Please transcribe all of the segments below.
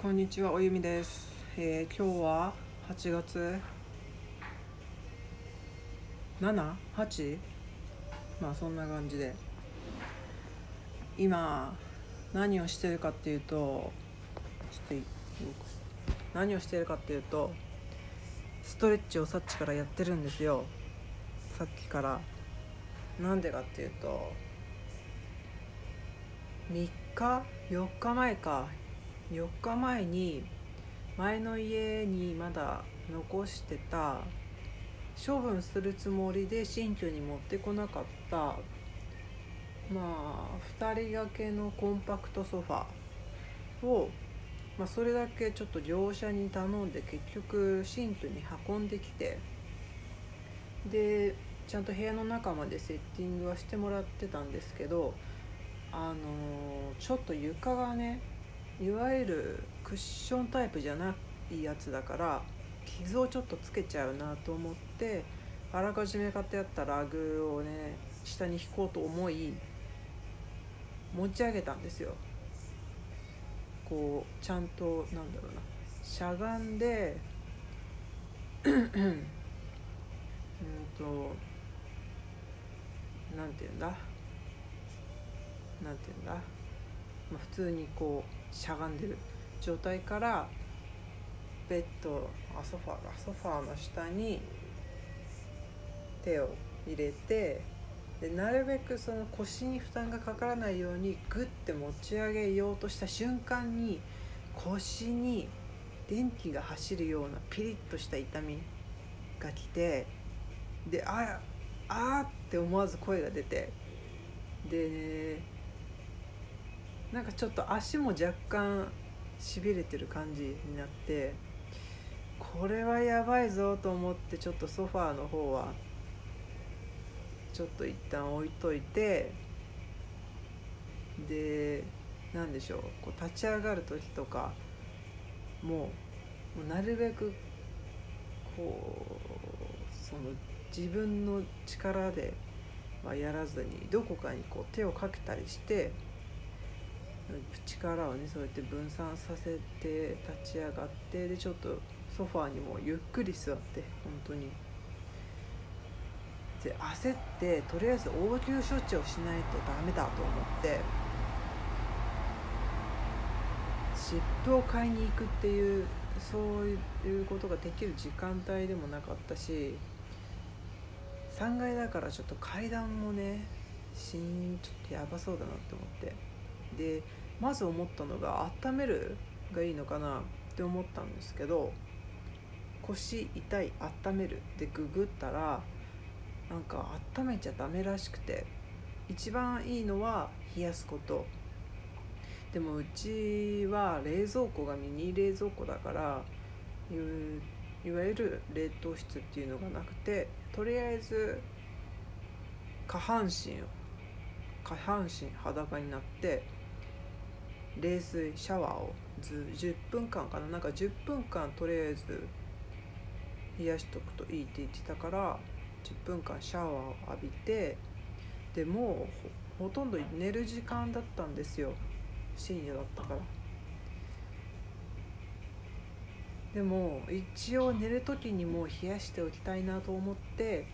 こんにちはおゆみです、えー今日は8月 7?8? まあそんな感じで。今何をしてるかっていうとちょっと何をしてるかっていうとストレッチをさっきからやってるんですよ。さっきから。なんでかっていうと3日4日前か。4日前に前の家にまだ残してた処分するつもりで新居に持ってこなかったまあ2人掛けのコンパクトソファを、まあ、それだけちょっと業者に頼んで結局新居に運んできてでちゃんと部屋の中までセッティングはしてもらってたんですけどあのちょっと床がねいわゆるクッションタイプじゃないやつだから傷をちょっとつけちゃうなと思ってあらかじめ買ってあったラグをね下に引こうと思い持ち上げたんですよ。こうちゃんとなんだろうな。しゃがんでうんとなんて言うんだ？なんて言うんだ、普通にこうしゃがんでる状態からベッドあソファーがソファーの下に手を入れてでなるべくその腰に負担がかからないようにグッて持ち上げようとした瞬間に腰に電気が走るようなピリッとした痛みが来てでああーって思わず声が出てでなんかちょっと足も若干しびれてる感じになってこれはやばいぞと思ってちょっとソファーの方はちょっと一旦置いといてで何でしょうこう立ち上がる時とかもうなるべくこうその自分の力ではやらずにどこかにこう手をかけたりして力をねそうやって分散させて立ち上がってでちょっとソファーにもゆっくり座って本当に。で焦ってとりあえず応急処置をしないとダメだと思って湿布を買いに行くっていうそういうことができる時間帯でもなかったし3階だからちょっと階段もねしんちょっとやばそうだなって思って。でまず思ったのが温めるがいいのかなって思ったんですけど腰痛い温めるでググったらなんか温めちゃダメらしくて一番いいのは冷やすこと。でもうちは冷蔵庫がミニ冷蔵庫だからいいわゆる冷凍室っていうのがなくてとりあえず下半身を下半身裸になって冷水シャワーをず10分間かな？なんか10分間とりあえず冷やしとくといいって言ってたから10分間シャワーを浴びてでもうほほとんど寝る時間だったんですよ。深夜だったから。でも一応寝る時にも冷やしておきたいなと思って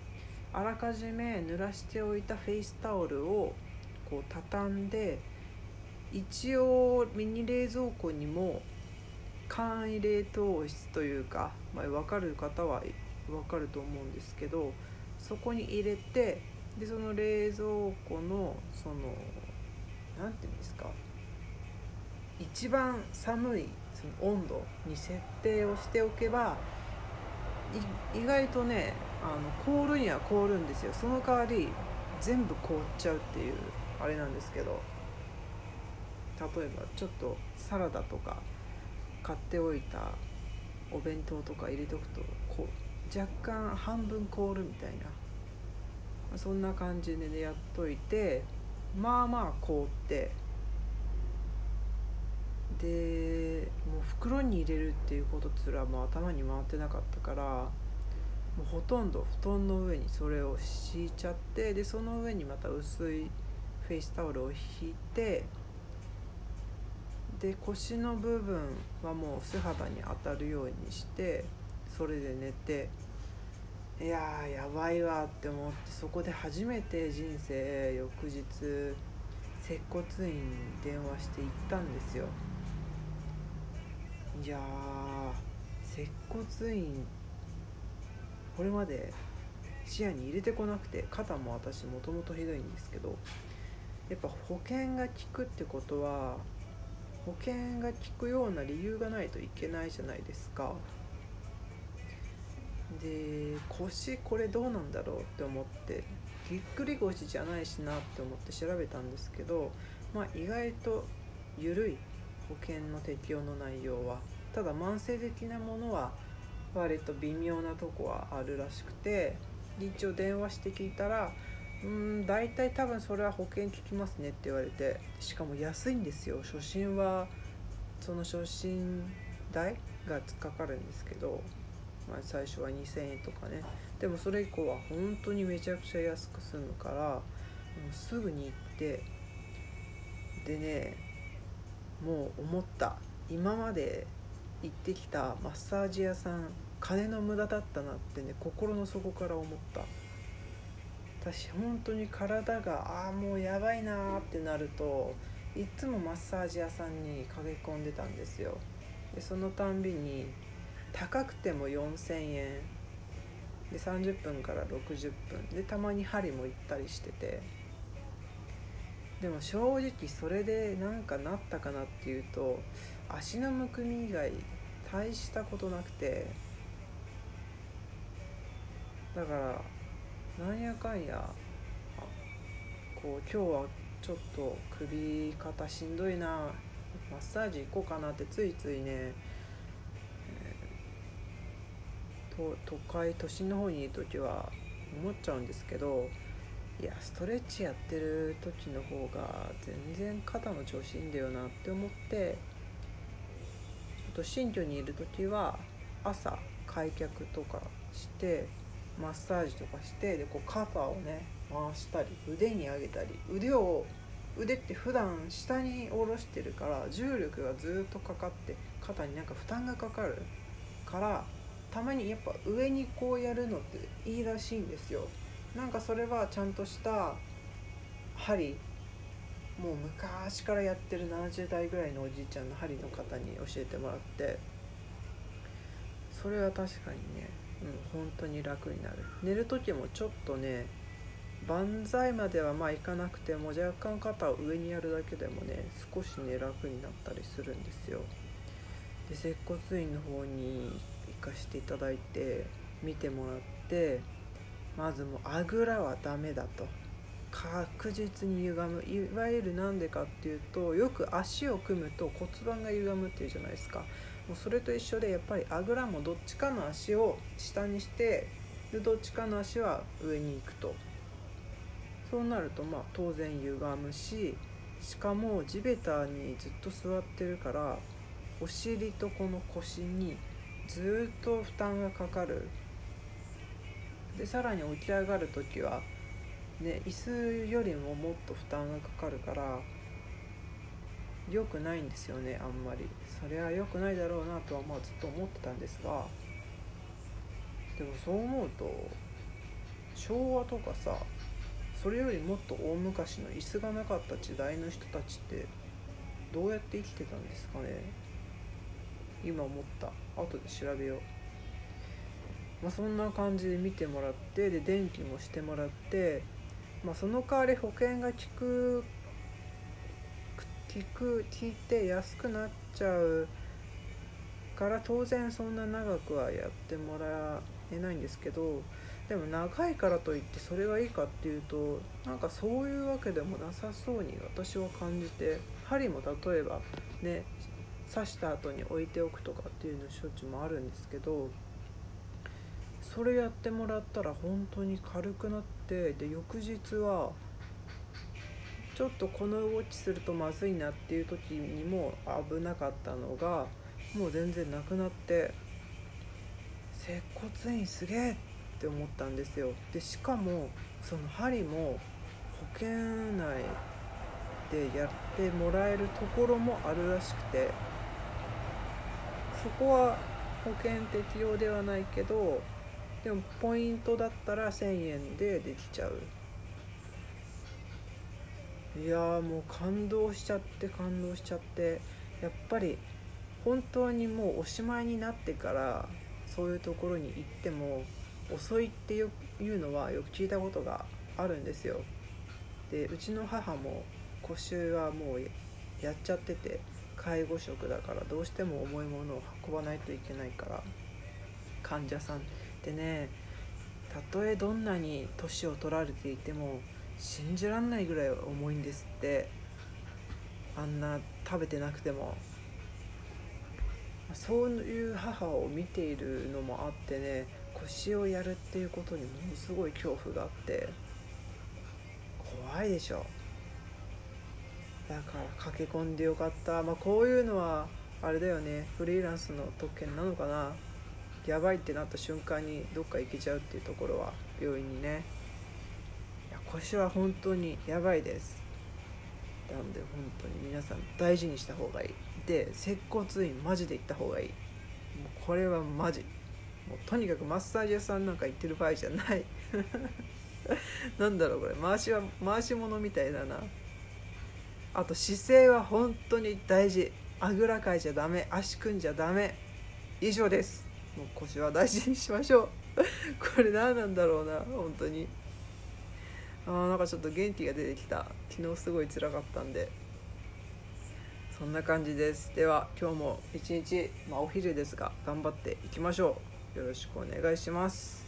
あらかじめ濡らしておいたフェイスタオルをこう畳んで一応ミニ冷蔵庫にも簡易冷凍室というか、まあ、分かる方は分かると思うんですけどそこに入れてでその冷蔵庫のその何て言うんですか一番寒いその温度に設定をしておけば意外とねあの凍るには凍るんですよ。その代わり全部凍っちゃうっていうあれなんですけど。例えばちょっとサラダとか買っておいたお弁当とか入れておくとこう若干半分凍るみたいな。そんな感じで、ね、やっといてまあまあ凍ってでもう袋に入れるっていうことすらもう頭に回ってなかったからもうほとんど布団の上にそれを敷いちゃってでその上にまた薄いフェイスタオルを敷いてで腰の部分はもう素肌に当たるようにしてそれで寝ていやーやばいわって思ってそこで初めて人生翌日接骨院に電話して行ったんですよ。いやー接骨院これまで視野に入れてこなくて肩も私もともとひどいんですけどやっぱ保険が効くってことは保険が効くような理由がないといけないじゃないですか。で腰これどうなんだろうって思ってぎっくり腰じゃないしなって思って調べたんですけど、まあ、意外と緩い保険の適用の内容はただ慢性的なものは割と微妙なとこはあるらしくて一応電話して聞いたら「うん大体多分それは保険効きますね」って言われて。しかも安いんですよ。初診はその初診代がかかるんですけど、まあ、最初は2000円とかね。でもそれ以降は本当にめちゃくちゃ安く済むから。もうすぐに行って。でねもう思った。今まで行ってきたマッサージ屋さん。金の無駄だったなってね心の底から思った。私本当に体がああもうやばいなーってなるといつもマッサージ屋さんに駆け込んでたんですよ。でそのたんびに高くても4000円で30分から60分でたまに針も行ったりしてて。でも正直それでなんかなったかなっていうと足のむくみ以外大したことなくて。だからなんやかんやこう今日はちょっと首肩しんどいなマッサージ行こうかなってついついね、えー、都会都心の方にいる時は思っちゃうんですけどいやストレッチやってる時の方が全然肩の調子いいんだよなって思ってちょっと新居にいる時は朝開脚とかしてマッサージとかしてでこう肩をね回したり腕に上げたり腕を腕って普段下に下ろしてるから重力がずっとかかって肩になんか負担がかかるからたまにやっぱ上にこうやるのっていいらしいんですよ。なんかそれはちゃんとした針もう昔からやってる70代ぐらいのおじいちゃんの針の方に教えてもらってそれは確かにねうん本当に楽になる。寝る時もちょっとね万歳まではまあいかなくても若干肩を上にやるだけでもね少しね楽になったりするんですよ。で接骨院の方に行かせていただいて見てもらってまずもうあぐらはダメだと。確実に歪む。いわゆる何でかっていうとよく足を組むと骨盤が歪むっていうじゃないですか。もうそれと一緒でやっぱりあぐらもどっちかの足を下にしてでどっちかの足は上に行くと。そうなるとまあ当然歪むししかも地べたにずっと座ってるからお尻とこの腰にずっと負担がかかる。でさらに起き上がる時はね椅子よりももっと負担がかかるから良くないんですよねあんまり。それは良くないだろうなとはまあずっと思ってたんですが。でもそう思うと昭和とかさそれよりもっと大昔の椅子がなかった時代の人たちってどうやって生きてたんですかね。今思った。後で調べよう、まあ、そんな感じで見てもらってで電気もしてもらって、まあ、その代わり保険が効く聞く聞いて安くなっちゃうから当然そんな長くはやってもらえないんですけどでも長いからといってそれがいいかっていうとなんかそういうわけでもなさそうに私は感じて針も例えばね刺した後に置いておくとかっていうの処置もあるんですけどそれやってもらったら本当に軽くなってで翌日はちょっとこの動きするとまずいなっていう時にも危なかったのがもう全然なくなって接骨院すげえって思ったんですよ。でしかもその針も保険内でやってもらえるところもあるらしくてそこは保険適用ではないけどでもポイントだったら1,000円でできちゃう。いやーもう感動しちゃって感動しちゃってやっぱり本当にもうおしまいになってからそういうところに行っても遅いっていうのはよく聞いたことがあるんですよ。でうちの母も腰はもうやっちゃってて介護職だからどうしても重いものを運ばないといけないから患者さんってねたとえどんなに年を取られていても信じらんないぐらい重いんですって。あんな食べてなくても。そういう母を見ているのもあってね腰をやるっていうことにものすごい恐怖があって怖いでしょ。だから駆け込んでよかった。まあこういうのはあれだよね。フリーランスの特権なのかな。やばいってなった瞬間にどっか行けちゃうっていうところは病院にね。腰は本当にやばいです。なので本当に皆さん大事にした方がいい。で接骨院マジで行った方がいい。もうこれはマジ。もうとにかくマッサージ屋さんなんか行ってる場合じゃない。なんだろうこれ。回しは回し物みたいだな。あと姿勢は本当に大事。あぐらかいちゃダメ。足組んじゃダメ。以上です。もう腰は大事にしましょう。これ何なんだろうな。本当に。あーなんかちょっと元気が出てきた。昨日すごい辛かったんで。そんな感じです。では今日も一日、まあ、お昼ですが頑張っていきましょう。よろしくお願いします。